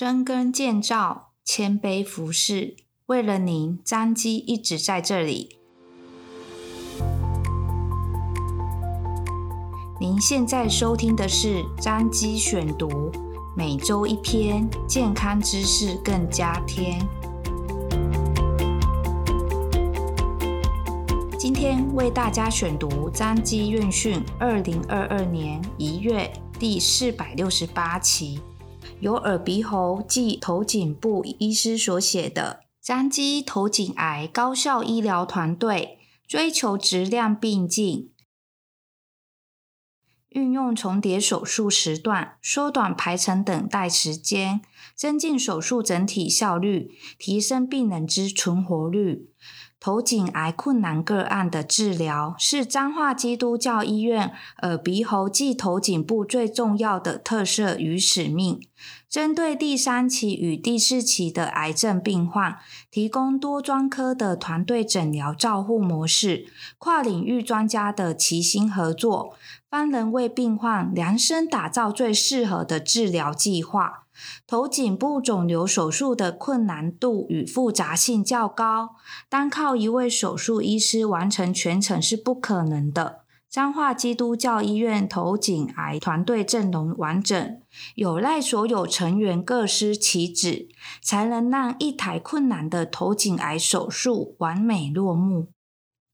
深耕建造，谦卑服侍，为了您，张基一直在这里。您现在收听的是张基选读，每周一篇健康知识，更加添。今天为大家选读张基院讯二零二二年一月第四百六十八期。由耳鼻喉暨头颈部医师所写的《彰基头颈癌高效医疗团队追求质量并进，运用重叠手术时段，缩短排程等待时间，增进手术整体效率，提升病人之存活率》。头颈癌困难个案的治疗是彰化基督教医院耳鼻喉暨头颈部最重要的特色与使命。针对第三期与第四期的癌症病患，提供多专科的团队诊疗照护模式，跨领域专家的齐心合作，方能为病患量身打造最适合的治疗计划。头颈部肿瘤手术的困难度与复杂性较高，单靠一位手术医师完成全程是不可能的。彰化基督教医院头颈癌团队阵容完整，有赖所有成员各司其职，才能让一台困难的头颈癌手术完美落幕。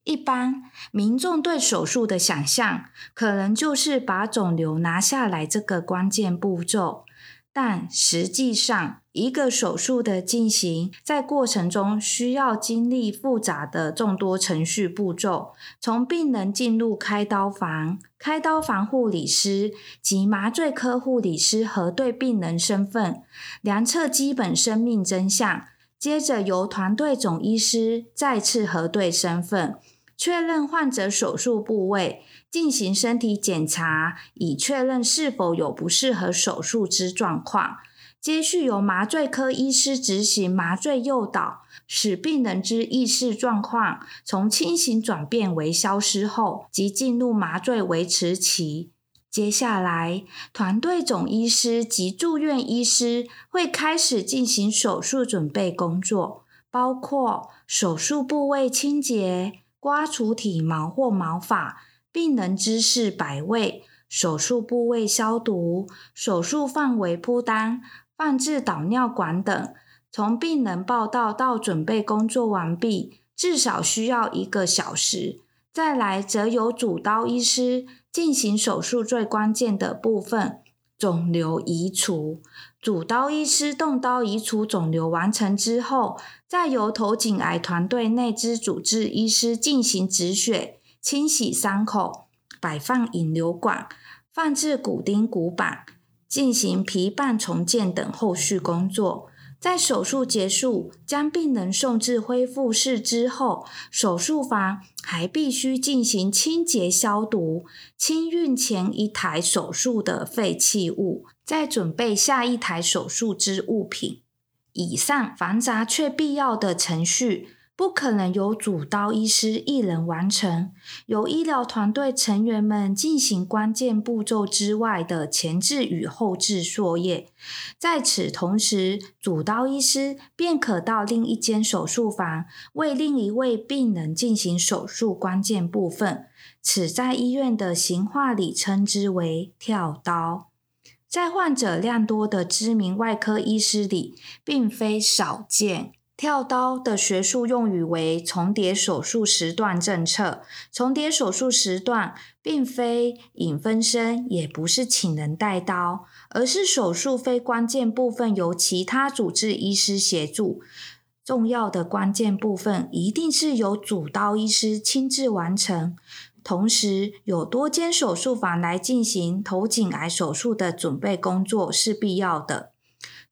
一般民众对手术的想象，可能就是把肿瘤拿下来这个关键步骤。但实际上，一个手术的进行，在过程中需要经历复杂的众多程序步骤，从病人进入开刀房，开刀房护理师及麻醉科护理师核对病人身份，量测基本生命真相，接着由团队总医师再次核对身份，确认患者手术部位。进行身体检查，以确认是否有不适合手术之状况。接续由麻醉科医师执行麻醉诱导，使病人之意识状况从清醒转变为消失后，即进入麻醉维持期。接下来，团队总医师及住院医师会开始进行手术准备工作，包括手术部位清洁、刮除体毛或毛发。病人姿势摆位、手术部位消毒、手术范围铺单、放置导尿管等，从病人报到到准备工作完毕，至少需要一个小时。再来，则由主刀医师进行手术最关键的部分——肿瘤移除。主刀医师动刀移除肿瘤完成之后，再由头颈癌团队内支主治医师进行止血。清洗伤口，摆放引流管，放置骨钉骨板，进行皮瓣重建等后续工作。在手术结束，将病人送至恢复室之后，手术房还必须进行清洁消毒，清运前一台手术的废弃物，再准备下一台手术之物品。以上繁杂却必要的程序，不可能由主刀医师一人完成，由医疗团队成员们进行关键步骤之外的前置与后置作业。在此同时，主刀医师便可到另一间手术房为另一位病人进行手术关键部分。此在医院的行话里称之为跳刀。在患者量多的知名外科医师里，并非少见。跳刀的学术用语为重叠手术时段政策。重叠手术时段并非影分身，也不是请人带刀，而是手术非关键部分由其他主治医师协助，重要的关键部分一定是由主刀医师亲自完成。同时，有多间手术房来进行头颈癌手术的准备工作是必要的。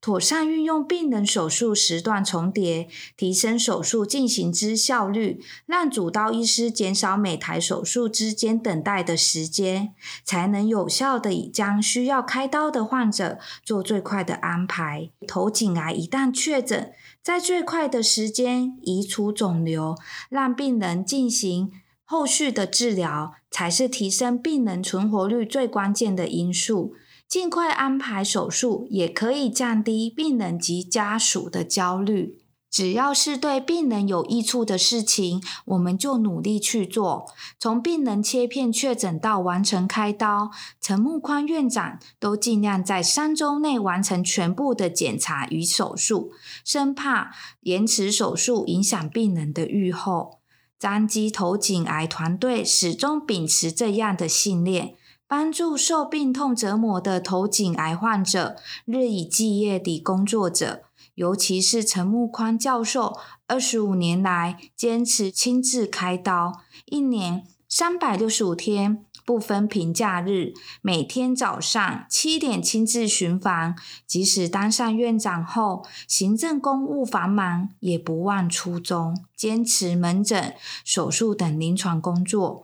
妥善运用病人手术时段重叠，提升手术进行之效率，让主刀医师减少每台手术之间等待的时间，才能有效地将需要开刀的患者做最快的安排。头颈癌一旦确诊，在最快的时间移除肿瘤，让病人进行后续的治疗，才是提升病人存活率最关键的因素。尽快安排手术，也可以降低病人及家属的焦虑。只要是对病人有益处的事情，我们就努力去做。从病人切片确诊到完成开刀，陈木宽院长都尽量在三周内完成全部的检查与手术，生怕延迟手术影响病人的预后。彰基头颈癌团队始终秉持这样的信念，帮助受病痛折磨的头颈癌患者，日以继夜地工作着。尤其是陈木宽教授，二十五年来坚持亲自开刀，一年三百六十五天，不分平假日，每天早上七点亲自巡房。即使当上院长后，行政公务繁忙，也不忘初衷，坚持门诊、手术等临床工作，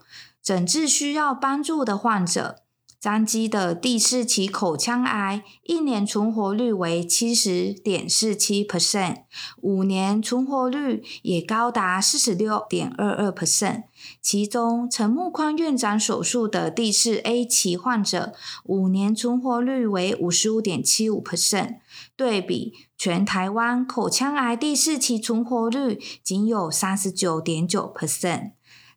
诊治需要帮助的患者。张基的第四期口腔癌一年存活率为七十点四七 percent，五年存活率也高达四十六点二二 percent。其中，陈木宽院长手术的第四 A 期患者，五年存活率为五十五点七五 percent，对比全台湾口腔癌第四期存活率仅有三十九点九 percent，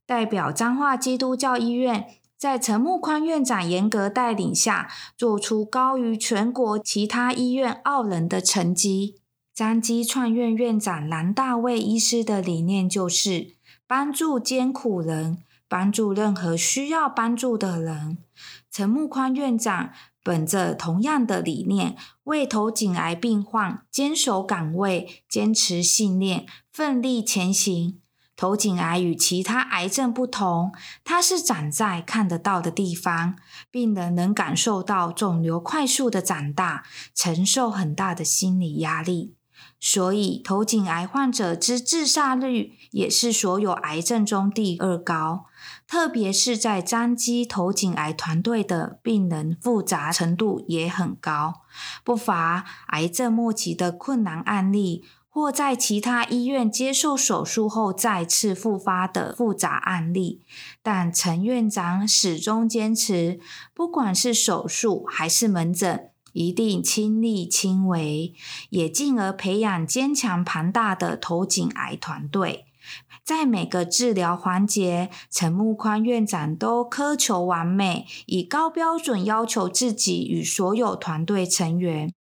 代表彰化基督教医院。在陈木宽院长严格带领下，做出高于全国其他医院傲人的成绩。彰基创院院长蓝大卫医师的理念就是帮助艰苦人，帮助任何需要帮助的人。陈木宽院长本着同样的理念，为头颈癌病患坚守岗位，坚持信念，奋力前行。头颈癌与其他癌症不同，它是长在看得到的地方，病人能感受到肿瘤快速的长大，承受很大的心理压力。所以，头颈癌患者之自杀率也是所有癌症中第二高。特别是在彰基头颈癌团队的病人复杂程度也很高，不乏癌症末期的困难案例。或在其他医院接受手术后再次复发的复杂案例，但陈院长始终坚持，不管是手术还是门诊，一定亲力亲为，也进而培养坚强庞大的头颈癌团队。在每个治疗环节，陈木宽院长都苛求完美，以高标准要求自己与所有团队成员。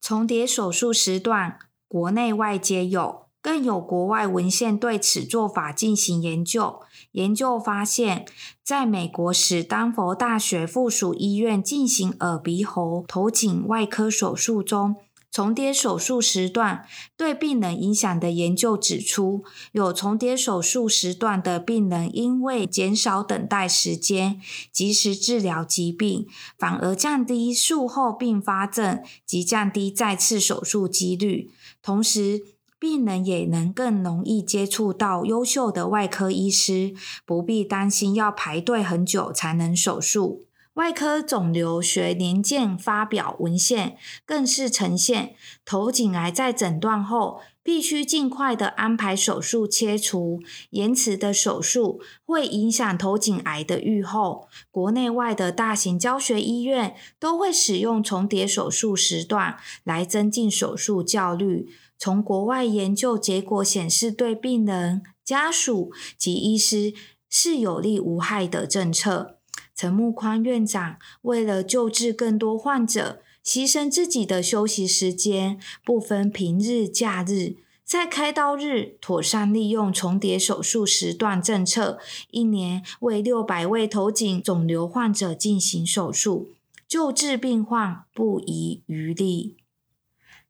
重叠手术时段。国内外皆有，更有国外文献对此做法进行研究。研究发现，在美国史丹佛大学附属医院进行耳鼻喉头颈外科手术中，重叠手术时段对病人影响的研究指出，有重叠手术时段的病人因为减少等待时间、及时治疗疾病，反而降低术后并发症及降低再次手术几率。同时，病人也能更容易接触到优秀的外科医师，不必担心要排队很久才能手术。外科肿瘤学年鉴发表文献更是呈现，头颈癌在诊断后必须尽快的安排手术切除，延迟的手术会影响头颈癌的预后。国内外的大型教学医院都会使用重叠手术时段来增进手术效率。从国外研究结果显示，对病人、家属及医师是有利无害的政策。陈木宽院长为了救治更多患者，牺牲自己的休息时间，不分平日假日，在开刀日妥善利用重叠手术时段政策，一年为六百位头颈肿瘤患者进行手术，救治病患不遗余力。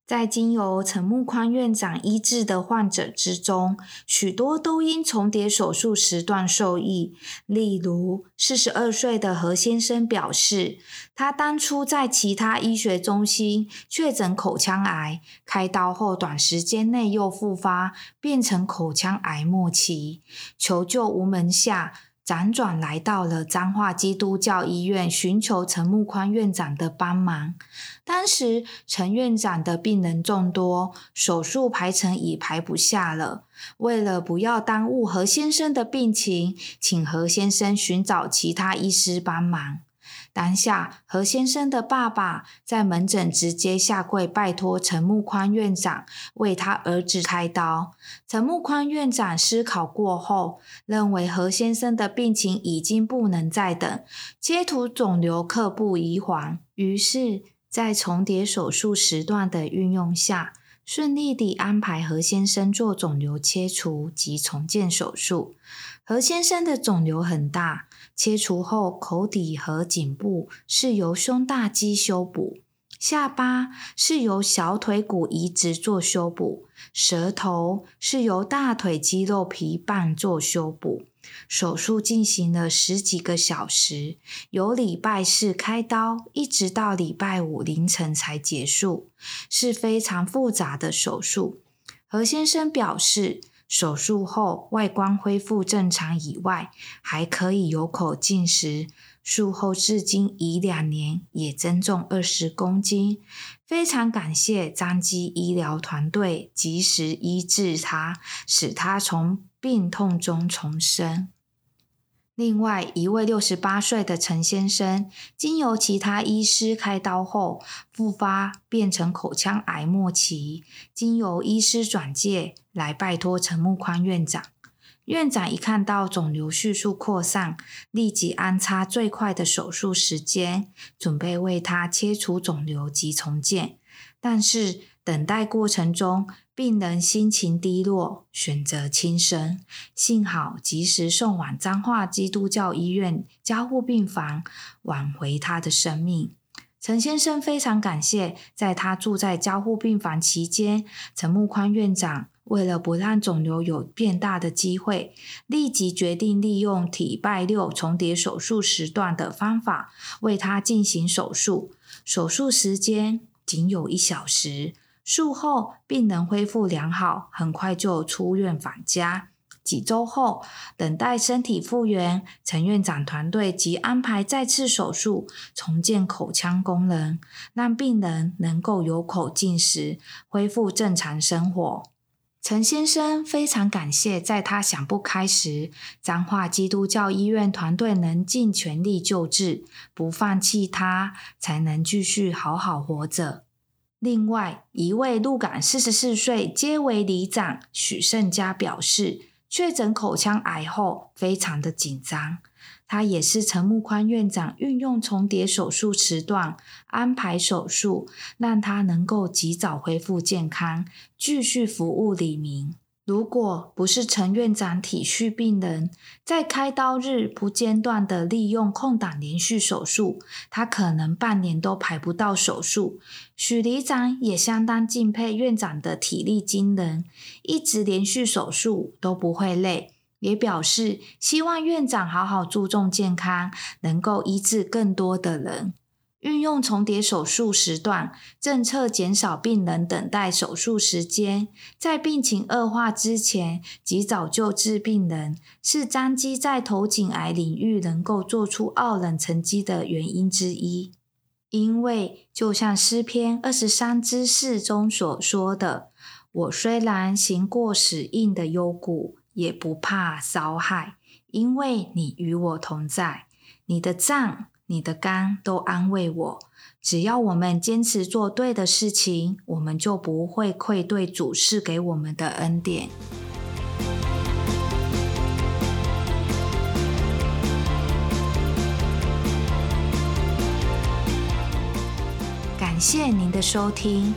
在经由陈木宽院长医治的患者之中，许多都因重叠手术时段受益。例如，四十二岁的何先生表示，他当初在其他医学中心确诊口腔癌，开刀后短时间内又复发，变成口腔癌末期，求救无门下。辗转来到了彰化基督教医院，寻求陈木宽院长的帮忙。当时陈院长的病人众多，手术排程已排不下了。为了不要耽误何先生的病情，请何先生寻找其他医师帮忙。当下，何先生的爸爸在门诊直接下跪拜托陈木宽院长为他儿子开刀。陈木宽院长思考过后，认为何先生的病情已经不能再等，切除肿瘤刻不宜缓。于是，在重叠手术时段的运用下，顺利地安排何先生做肿瘤切除及重建手术。何先生的肿瘤很大。切除后，口底和颈部是由胸大肌修补，下巴是由小腿骨移植做修补，舌头是由大腿肌肉皮瓣做修补。手术进行了十几个小时，由礼拜四开刀，一直到礼拜五凌晨才结束，是非常复杂的手术。何先生表示，手术后外观恢复正常以外，还可以有口进食。术后至今已两年，也增重二十公斤。非常感谢张基医疗团队及时医治他，使他从病痛中重生。另外一位六十八岁的陈先生，经由其他医师开刀后复发，变成口腔癌末期，经由医师转介来拜托陈木宽院长。院长一看到肿瘤迅速扩散，立即安插最快的手术时间，准备为他切除肿瘤及重建。但是等待过程中，病人心情低落，选择轻生。幸好及时送往彰化基督教医院加护病房，挽回他的生命。陈先生非常感谢，在他住在加护病房期间，陈木宽院长为了不让肿瘤有变大的机会，立即决定利用体拜六重叠手术时段的方法为他进行手术。手术时间仅有一小时，术后病人恢复良好，很快就出院返家。几周后，等待身体复原，陈院长团队即安排再次手术，重建口腔功能，让病人能够有口进食，恢复正常生活。陈先生非常感谢，在他想不开时，彰化基督教医院团队能尽全力救治，不放弃他，才能继续好好活着。另外一位鹿港四十四岁街为里长许胜家表示，确诊口腔癌后非常的紧张。他也是陈木宽院长运用重叠手术时段安排手术，让他能够及早恢复健康，继续服务李明。如果不是陈院长体恤病人，在开刀日不间断地利用空档连续手术，他可能半年都排不到手术。许里长也相当敬佩院长的体力惊人，一直连续手术都不会累，也表示希望院长好好注重健康，能够医治更多的人。运用重叠手术时段，政策减少病人等待手术时间，在病情恶化之前及早救治病人，是彰基在头颈癌领域能够做出傲人成绩的原因之一。因为就像诗篇二十三之四中所说的：“我虽然行过死荫的幽谷，也不怕遭害，因为你与我同在，你的杖。”你的肝都安慰我，只要我们坚持做对的事情，我们就不会愧对主赐给我们的恩典。感谢您的收听，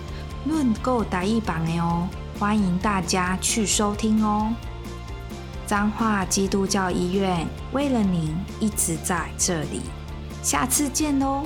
论够打一榜哦，欢迎大家去收听哦。彰化基督教医院为了您一直在这里。下次见喽。